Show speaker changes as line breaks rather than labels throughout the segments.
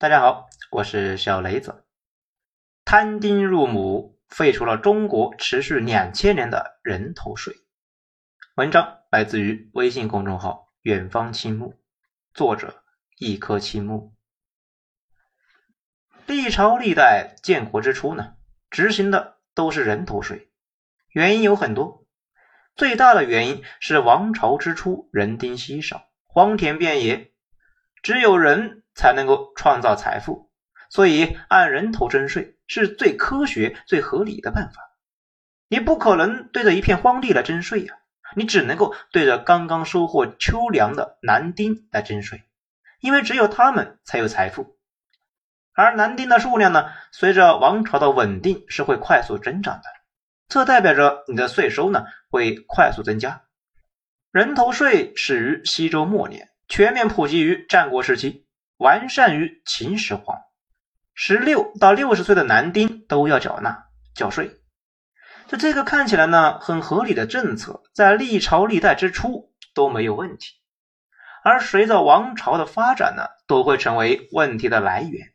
大家好，我是小雷子。摊丁入亩，废除了中国持续两千年的人头税。文章来自于微信公众号“远方青木”，作者一棵青木。历朝历代建国之初呢，执行的都是人头税，原因有很多。最大的原因是王朝之初人丁稀少，荒田遍野，只有人。才能够创造财富，所以按人头征税是最科学、最合理的办法。你不可能对着一片荒地来征税呀，你只能够对着刚刚收获秋粮的男丁来征税，因为只有他们才有财富。而男丁的数量呢，随着王朝的稳定是会快速增长的，这代表着你的税收呢会快速增加。人头税始于西周末年，全面普及于战国时期。完善于秦始皇，十六到六十岁的男丁都要缴纳缴税。就这个看起来呢很合理的政策，在历朝历代之初都没有问题，而随着王朝的发展呢，都会成为问题的来源。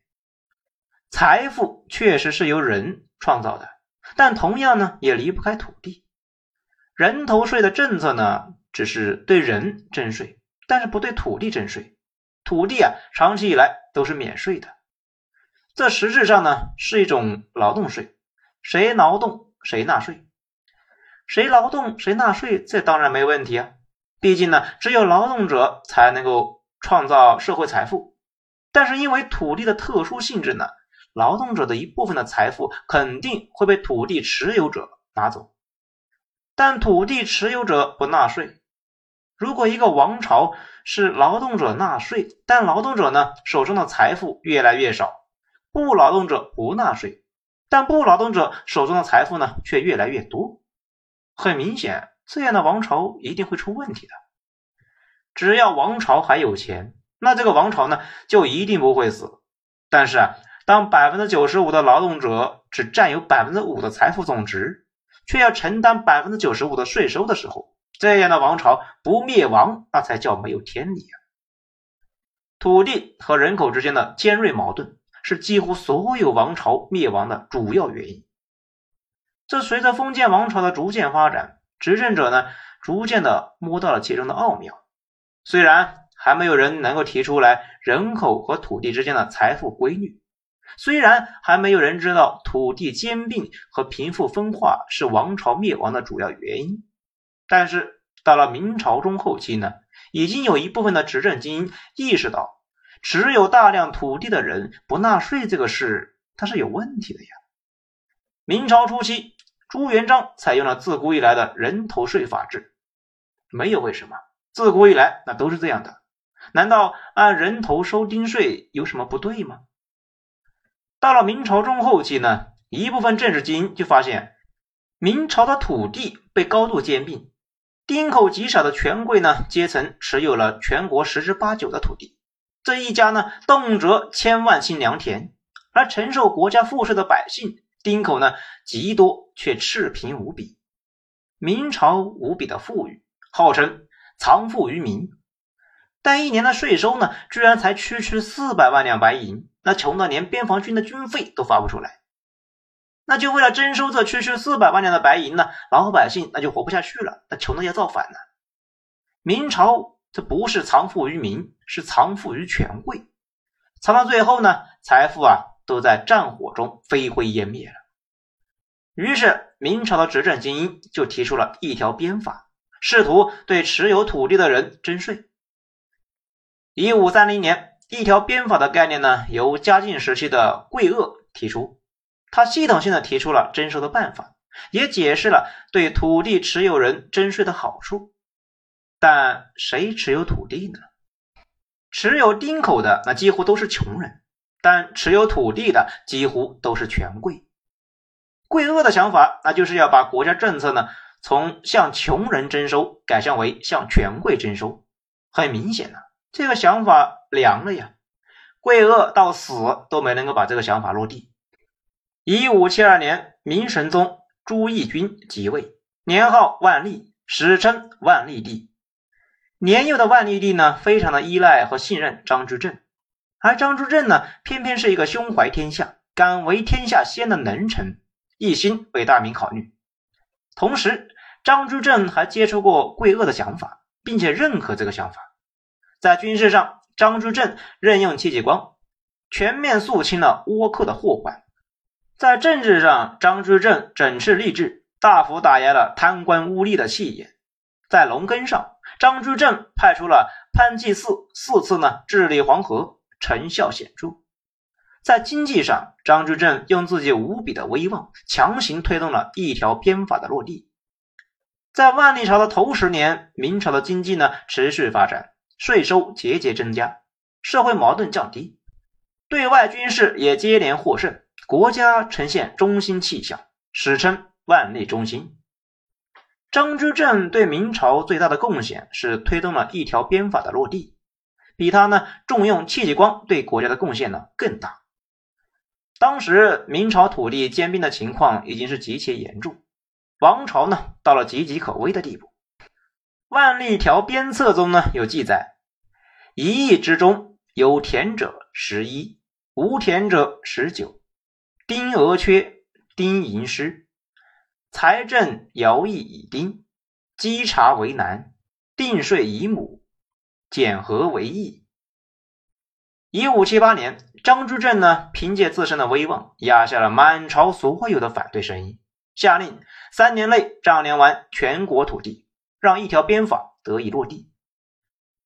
财富确实是由人创造的，但同样呢也离不开土地。人头税的政策呢，只是对人征税，但是不对土地征税。土地啊，长期以来都是免税的，这实质上呢是一种劳动税，谁劳动谁纳税，谁劳动谁纳税，这当然没问题啊。毕竟呢，只有劳动者才能够创造社会财富。但是因为土地的特殊性质呢，劳动者的一部分的财富肯定会被土地持有者拿走，但土地持有者不纳税。如果一个王朝是劳动者纳税，但劳动者呢手中的财富越来越少；不劳动者不纳税，但不劳动者手中的财富呢却越来越多。很明显，这样的王朝一定会出问题的。只要王朝还有钱，那这个王朝呢就一定不会死。但是啊，当百分之九十五的劳动者只占有百分之五的财富总值，却要承担百分之九十五的税收的时候，这样的王朝不灭亡，那才叫没有天理啊！土地和人口之间的尖锐矛盾是几乎所有王朝灭亡的主要原因。这随着封建王朝的逐渐发展，执政者呢逐渐的摸到了其中的奥妙。虽然还没有人能够提出来人口和土地之间的财富规律，虽然还没有人知道土地兼并和贫富分化是王朝灭亡的主要原因。但是到了明朝中后期呢，已经有一部分的执政精英意识到，持有大量土地的人不纳税这个事，它是有问题的呀。明朝初期，朱元璋采用了自古以来的人头税法制，没有为什么，自古以来那都是这样的。难道按人头收丁税有什么不对吗？到了明朝中后期呢，一部分政治精英就发现，明朝的土地被高度兼并。丁口极少的权贵呢阶层持有了全国十之八九的土地，这一家呢动辄千万顷良田，而承受国家赋税的百姓丁口呢极多却赤贫无比。明朝无比的富裕，号称藏富于民，但一年的税收呢居然才区区四百万两白银，那穷的连边防军的军费都发不出来。那就为了征收这区区四百万两的白银呢，老百姓那就活不下去了，那穷的要造反了。明朝这不是藏富于民，是藏富于权贵，藏到最后呢，财富啊都在战火中飞灰烟灭了。于是明朝的执政精英就提出了一条鞭法，试图对持有土地的人征税。一五三零年，一条鞭法的概念呢，由嘉靖时期的桂萼提出。他系统性的提出了征收的办法，也解释了对土地持有人征税的好处。但谁持有土地呢？持有丁口的那几乎都是穷人，但持有土地的几乎都是权贵。贵恶的想法，那就是要把国家政策呢从向穷人征收改向为向权贵征收。很明显呢，这个想法凉了呀。贵恶到死都没能够把这个想法落地。一五七二年，明神宗朱翊钧即位，年号万历，史称万历帝。年幼的万历帝呢，非常的依赖和信任张居正，而张居正呢，偏偏是一个胸怀天下、敢为天下先的能臣，一心为大明考虑。同时，张居正还接触过桂鄂的想法，并且认可这个想法。在军事上，张居正任用戚继光，全面肃清了倭寇的祸患；在政治上，张居正整治吏治，大幅打压了贪官污吏的气焰；在农耕上，张居正派出了潘季嗣四次呢治理黄河。成效显著，在经济上，张居正用自己无比的威望，强行推动了一条鞭法的落地。在万历朝的头十年，明朝的经济呢持续发展，税收节节增加，社会矛盾降低，对外军事也接连获胜，国家呈现中兴气象，史称万历中兴。张居正对明朝最大的贡献是推动了一条鞭法的落地。比他呢重用戚继光对国家的贡献呢更大。当时明朝土地兼并的情况已经是极其严重，王朝呢到了岌岌可危的地步。《万历条鞭策》中呢有记载：一亿之中有田者十一，无田者十九。丁额缺，丁寅失，财政徭役以丁，稽查为难，定税以亩。减和为易。一五七八年，张居正呢，凭借自身的威望，压下了满朝所有的反对声音，下令三年内丈量完全国土地，让一条鞭法得以落地。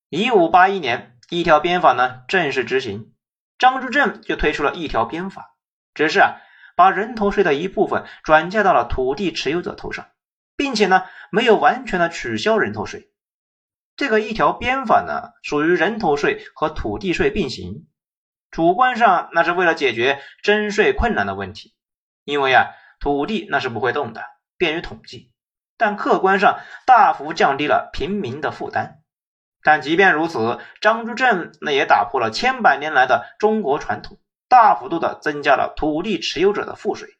一五八一年，一条鞭法呢正式执行，张居正就推出了一条鞭法，只是啊，把人头税的一部分转嫁到了土地持有者头上，并且呢，没有完全的取消人头税。这个一条鞭法呢，属于人头税和土地税并行。主观上那是为了解决征税困难的问题，因为啊土地那是不会动的，便于统计。但客观上大幅降低了平民的负担。但即便如此，张居正那也打破了千百年来的中国传统，大幅度的增加了土地持有者的赋税。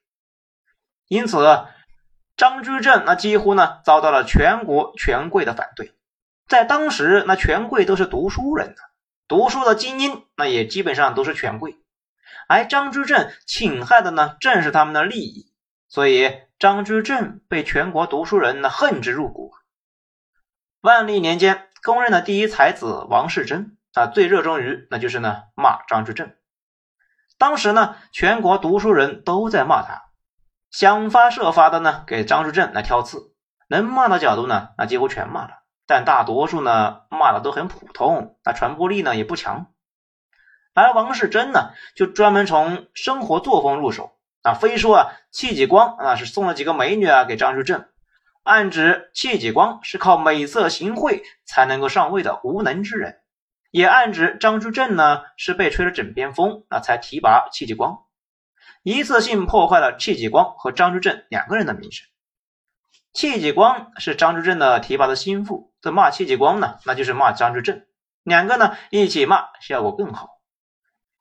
因此，张居正那几乎呢遭到了全国权贵的反对。在当时，那权贵都是读书人呢，读书的精英，那也基本上都是权贵。而张居正侵害的呢，正是他们的利益，所以张居正被全国读书人呢恨之入骨。万历年间，公认的第一才子王世贞啊，最热衷于那就是呢骂张居正。当时呢，全国读书人都在骂他，想方设法的呢给张居正来挑刺，能骂的角度呢，那几乎全骂了。但大多数呢骂的都很普通，那传播力呢也不强。而王世贞呢，就专门从生活作风入手啊，非说啊戚继光啊是送了几个美女啊给张居正，暗指戚继光是靠美色行贿才能够上位的无能之人，也暗指张居正呢是被吹了枕边风啊才提拔戚继光，一次性破坏了戚继光和张居正两个人的名声。戚继光是张居正的提拔的心腹，这骂戚继光呢，那就是骂张居正，两个呢一起骂，效果更好。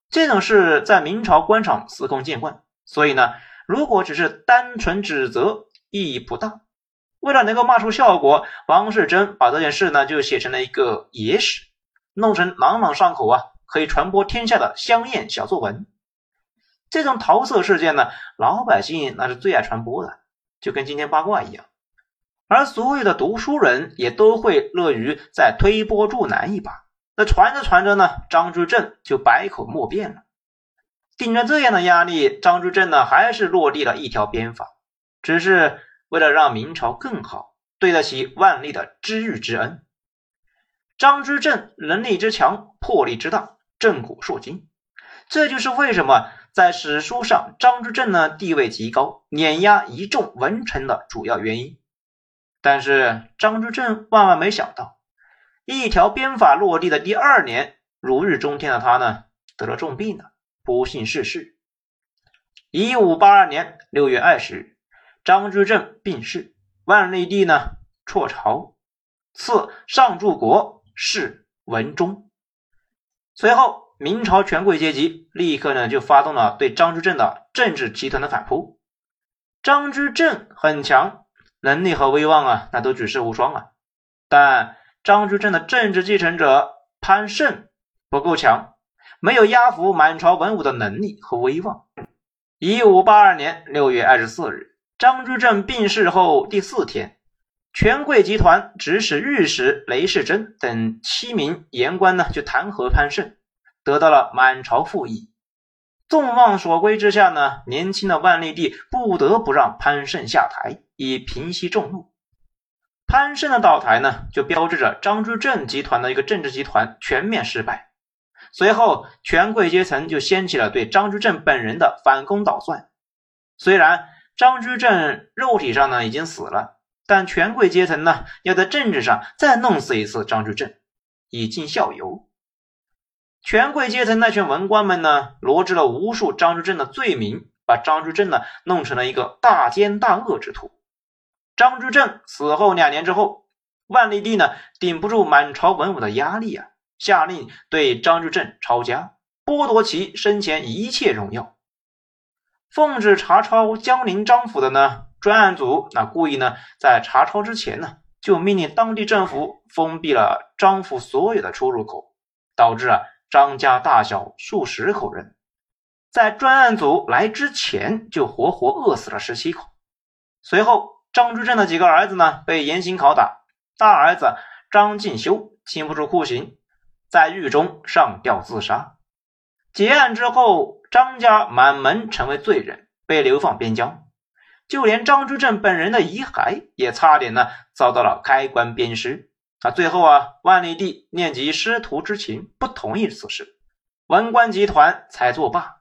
这种事在明朝官场司空见惯，所以呢，如果只是单纯指责，意义不大。为了能够骂出效果，王世贞把这件事呢就写成了一个野史，弄成朗朗上口啊，可以传播天下的香艳小作文。这种桃色事件呢，老百姓那是最爱传播的，就跟今天八卦一样。而所有的读书人也都会乐于再推波助澜一把。那传着传着呢，张居正就百口莫辩了。顶着这样的压力，张居正呢还是落地了一条鞭法，只是为了让明朝更好，对得起万历的知遇之恩。张居正能力之强，魄力之大，震古烁今。这就是为什么在史书上张居正呢地位极高，碾压一众文臣的主要原因。但是张居正万万没想到，一条鞭法落地的第二年，如日中天的他呢，得了重病了，不幸逝世。一五八二年六月二十日，张居正病逝，万历帝呢辍朝，赐上柱国，是文忠。随后，明朝权贵阶级立刻呢就发动了对张居正的政治集团的反扑。张居正很强。能力和威望啊，那都举世无双啊。但张居正的政治继承者潘胜不够强，没有压服满朝文武的能力和威望。一五八二年六月二十四日，张居正病逝后第四天，权贵集团指使御史雷世珍等七名言官呢，就弹劾潘盛，得到了满朝附议。众望所归之下呢，年轻的万历帝不得不让潘盛下台，以平息众怒。潘盛的倒台呢，就标志着张居正集团的一个政治集团全面失败。随后，权贵阶层就掀起了对张居正本人的反攻倒算。虽然张居正肉体上呢已经死了，但权贵阶层呢要在政治上再弄死一次张居正，以儆效尤。权贵阶层那群文官们呢，罗织了无数张居正的罪名，把张居正呢弄成了一个大奸大恶之徒。张居正死后两年之后，万历帝呢顶不住满朝文武的压力啊。下令对张居正抄家，剥夺其生前一切荣耀。奉旨查抄江陵张府的呢专案组，那故意呢在查抄之前呢，就命令当地政府封闭了张府所有的出入口，导致啊张家大小数十口人，在专案组来之前就活活饿死了十七口。随后，张居正的几个儿子呢被严刑拷打，大儿子张敬修经不住酷刑。在狱中上吊自杀。结案之后，张家满门成为罪人，被流放边疆。就连张居正本人的遗骸也差点呢遭到了开棺鞭尸。啊，最后啊，万历帝念及师徒之情，不同意此事，文官集团才作罢。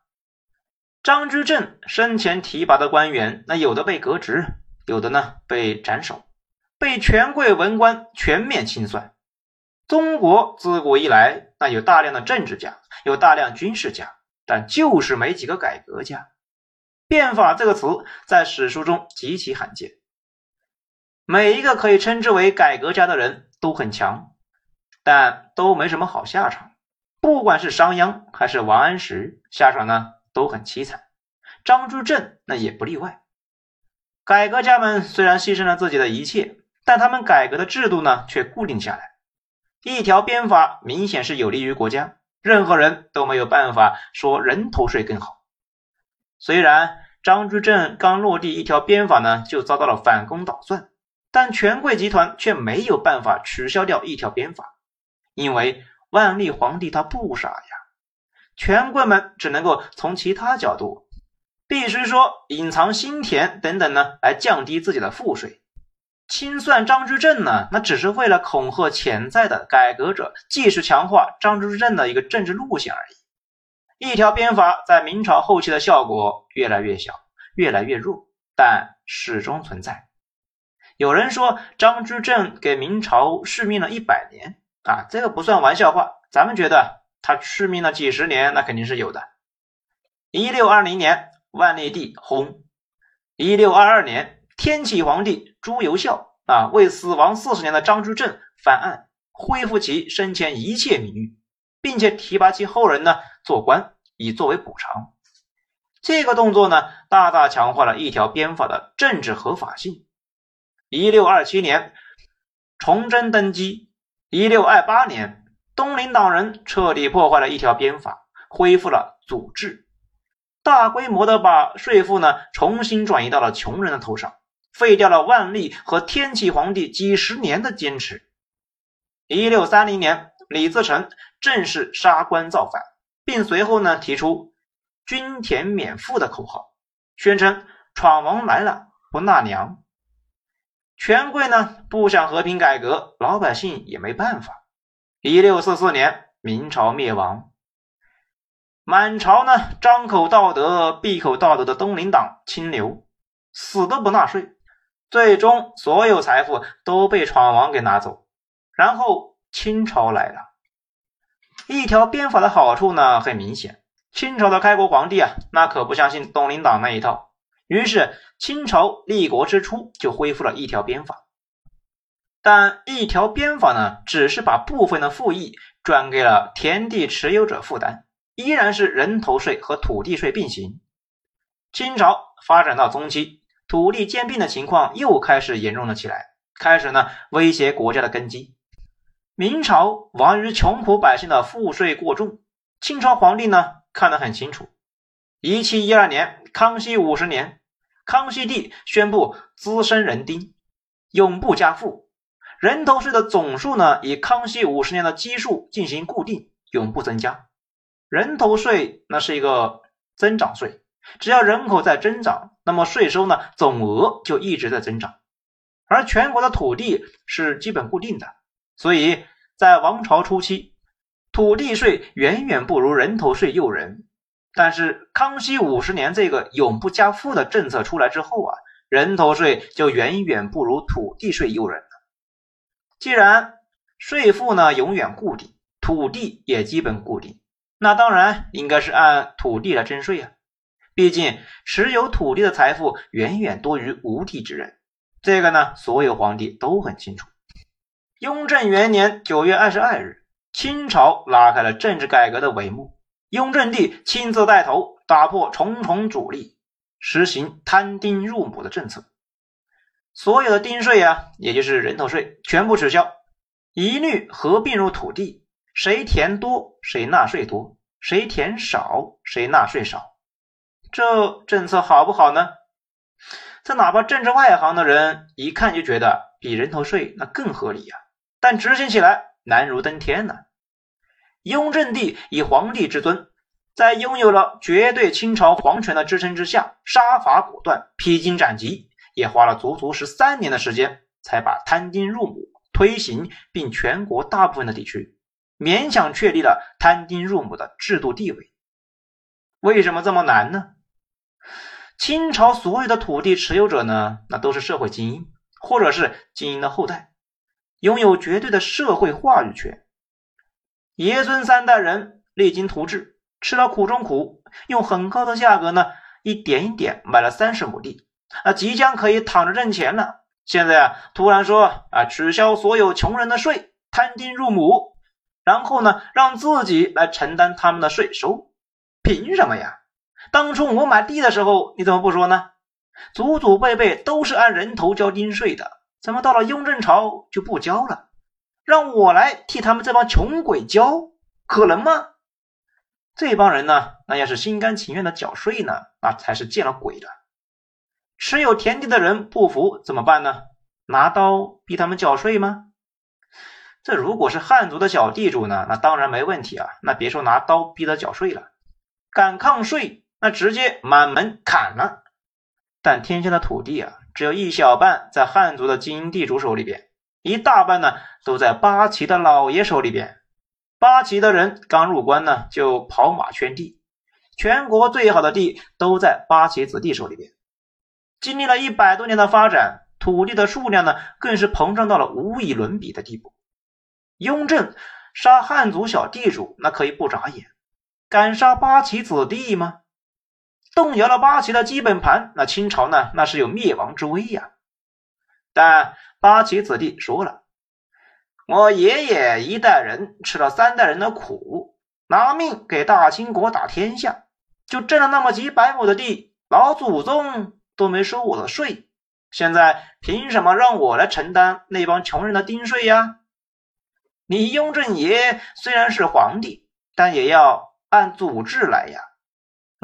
张居正生前提拔的官员，那有的被革职，有的呢被斩首，被权贵文官全面清算。中国自古以来，那有大量的政治家，有大量军事家，但就是没几个改革家。变法这个词在史书中极其罕见。每一个可以称之为改革家的人都很强，但都没什么好下场。不管是商鞅还是王安石，下场呢都很凄惨。张居正那也不例外。改革家们虽然牺牲了自己的一切，但他们改革的制度呢却固定下来。一条鞭法明显是有利于国家，任何人都没有办法说人头税更好。虽然张居正刚落地，一条鞭法呢就遭到了反攻倒算，但权贵集团却没有办法取消掉一条鞭法，因为万历皇帝他不傻呀。权贵们只能够从其他角度，必须说隐藏新田等等呢，来降低自己的赋税。清算张居正呢，那只是为了恐吓潜在的改革者，继续强化张居正的一个政治路线而已。一条鞭法在明朝后期的效果越来越小，越来越弱，但始终存在。有人说张居正给明朝续命了一百年啊，这个不算玩笑话。咱们觉得他续命了几十年，那肯定是有的。一六二零年，万历帝薨；一六二二年。天启皇帝朱由校啊，为死亡四十年的张居正翻案，恢复其生前一切名誉，并且提拔其后人呢做官，以作为补偿。这个动作呢，大大强化了一条鞭法的政治合法性。一六二七年，崇祯登基；一六二八年，东林党人彻底破坏了一条鞭法，恢复了祖制，大规模的把税赋呢重新转移到了穷人的头上。废掉了万历和天启皇帝几十年的坚持。一六三零年，李自成正式杀官造反，并随后呢提出“均田免赋”的口号，宣称“闯王来了，不纳粮”。权贵呢不想和平改革，老百姓也没办法。一六四四年，明朝灭亡。满朝呢张口道德、闭口道德的东林党清流，死都不纳税。最终，所有财富都被闯王给拿走，然后清朝来了。一条鞭法的好处呢，很明显。清朝的开国皇帝啊，那可不相信东林党那一套，于是清朝立国之初就恢复了一条鞭法。但一条鞭法呢，只是把部分的赋役转给了田地持有者负担，依然是人头税和土地税并行。清朝发展到中期。土地兼并的情况又开始严重了起来，开始呢威胁国家的根基。明朝亡于穷苦百姓的赋税过重，清朝皇帝呢看得很清楚。一七一二年，康熙五十年，康熙帝宣布滋生人丁，永不加赋。人头税的总数呢，以康熙五十年的基数进行固定，永不增加。人头税那是一个增长税，只要人口在增长，那么税收呢总额就一直在增长。而全国的土地是基本固定的，所以在王朝初期，土地税远远不如人头税诱人。但是康熙五十年这个永不加赋的政策出来之后啊，人头税就远远不如土地税诱人了。既然税赋呢永远固定，土地也基本固定，那当然应该是按土地来征税啊。毕竟持有土地的财富远远多于无地之人，这个呢所有皇帝都很清楚。雍正元年九月二十二日，清朝拉开了政治改革的帷幕。雍正帝亲自带头打破重重阻力，实行摊丁入亩的政策。所有的丁税啊，也就是人头税，全部取消，一律合并入土地。谁田多，谁纳税多；谁田少，谁纳税少。这政策好不好呢？这哪怕政治外行的人一看就觉得比人头税那更合理呀，但执行起来难如登天呢。雍正帝以皇帝之尊，在拥有了绝对清朝皇权的支撑之下，杀伐果断，披荆斩棘，也花了足足十三年的时间，才把摊丁入亩推行，并全国大部分的地区勉强确立了摊丁入亩的制度地位。为什么这么难呢？清朝所有的土地持有者呢，那都是社会精英，或者是精英的后代，拥有绝对的社会话语权。爷孙三代人励精图治，吃了苦中苦，用很高的价格呢，一点一点买了三十亩地，啊，即将可以躺着挣钱了。现在啊，突然说啊，取消所有穷人的税，摊丁入亩，然后呢，让自己来承担他们的税收，凭什么呀？当初我买地的时候，你怎么不说呢？祖祖辈辈都是按人头交丁税的，怎么到了雍正朝就不交了？让我来替他们这帮穷鬼交，可能吗？这帮人呢，那要是心甘情愿的缴税呢，那才是见了鬼了。持有田地的人不服怎么办呢？拿刀逼他们缴税吗？这如果是汉族的小地主呢，那当然没问题啊。那别说拿刀逼他缴税了，敢抗税，那直接满门砍了。但天下的土地啊，只有一小半在汉族的精英地主手里边。一大半呢都在八旗的老爷手里边，八旗的人刚入关呢就跑马圈地，全国最好的地都在八旗子弟手里边。经历了一百多年的发展，土地的数量呢更是膨胀到了无以伦比的地步。雍正杀汉族小地主那可以不眨眼，敢杀八旗子弟吗？动摇了八旗的基本盘，那清朝呢那是有灭亡之危呀。但八旗子弟说了：“我爷爷一代人吃了三代人的苦，拿命给大清国打天下，就挣了那么几百亩的地，老祖宗都没收我的税，现在凭什么让我来承担那帮穷人的丁税呀？你雍正爷虽然是皇帝，但也要按祖制来呀，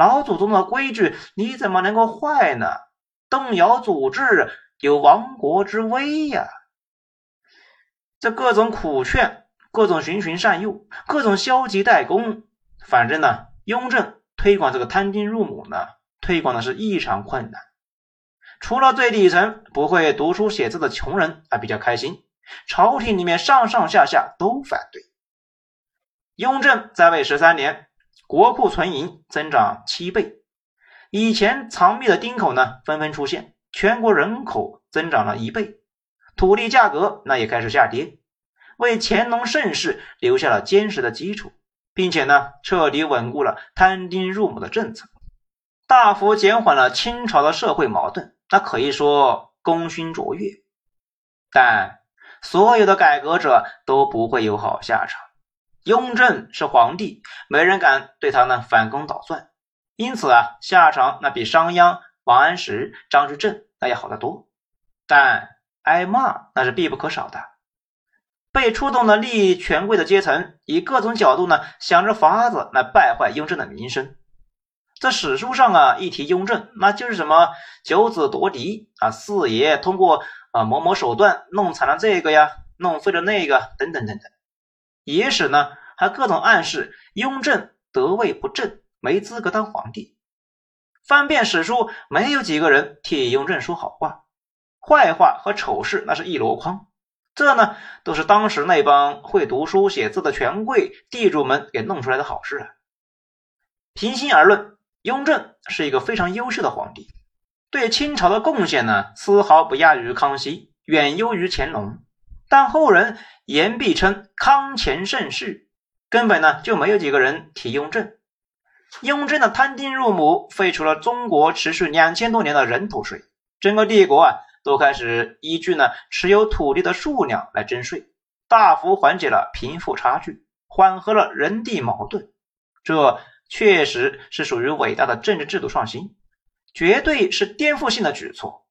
老祖宗的规矩你怎么能够坏呢？动摇祖制！”有亡国之危呀！这各种苦劝，各种循循善诱，各种消极怠工，反正呢，雍正推广这个摊丁入亩呢，推广的是异常困难。除了最底层不会读书写字的穷人还比较开心，朝廷里面上上下下都反对。雍正在位十三年，国库存银增长七倍，以前藏匿的丁口呢，纷纷出现。全国人口增长了一倍，土地价格那也开始下跌，为乾隆盛世留下了坚实的基础，并且呢，彻底稳固了摊丁入亩的政策，大幅减缓了清朝的社会矛盾，那可以说功勋卓越。但所有的改革者都不会有好下场。雍正是皇帝，没人敢对他呢反攻倒算，因此啊，下场那比商鞅。王安石、张居正那要好得多，但挨骂那是必不可少的。被触动的利益权贵的阶层，以各种角度呢，想着法子来败坏雍正的名声。在史书上啊，一提雍正，那就是什么九子夺嫡啊，四爷通过啊某某手段弄惨了这个呀，弄废了那个，等等等等。野史呢，还各种暗示雍正得位不正，没资格当皇帝。翻遍史书，没有几个人替雍正说好话，坏话和丑事那是一箩筐。这呢，都是当时那帮会读书写字的权贵地主们给弄出来的好事啊。平心而论。雍正是一个非常优秀的皇帝，对清朝的贡献呢，丝毫不亚于康熙，远优于乾隆。但后人言必称康乾盛世，根本呢就没有几个人提雍正。雍正的摊丁入亩，废除了中国持续两千多年的人头税，整个帝国啊都开始依据呢持有土地的数量来征税，大幅缓解了贫富差距，缓和了人地矛盾。这。确实是属于伟大的政治制度创新，绝对是颠覆性的举措。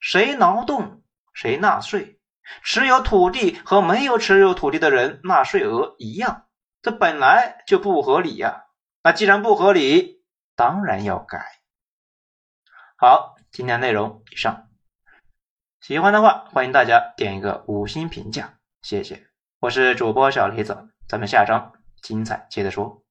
谁劳动谁纳税，持有土地和没有持有土地的人纳税额一样，这本来就不合理呀。那既然不合理，当然要改。好，今天内容以上，喜欢的话欢迎大家点一个五星评价，谢谢。我是主播小李子，咱们下章精彩接着说。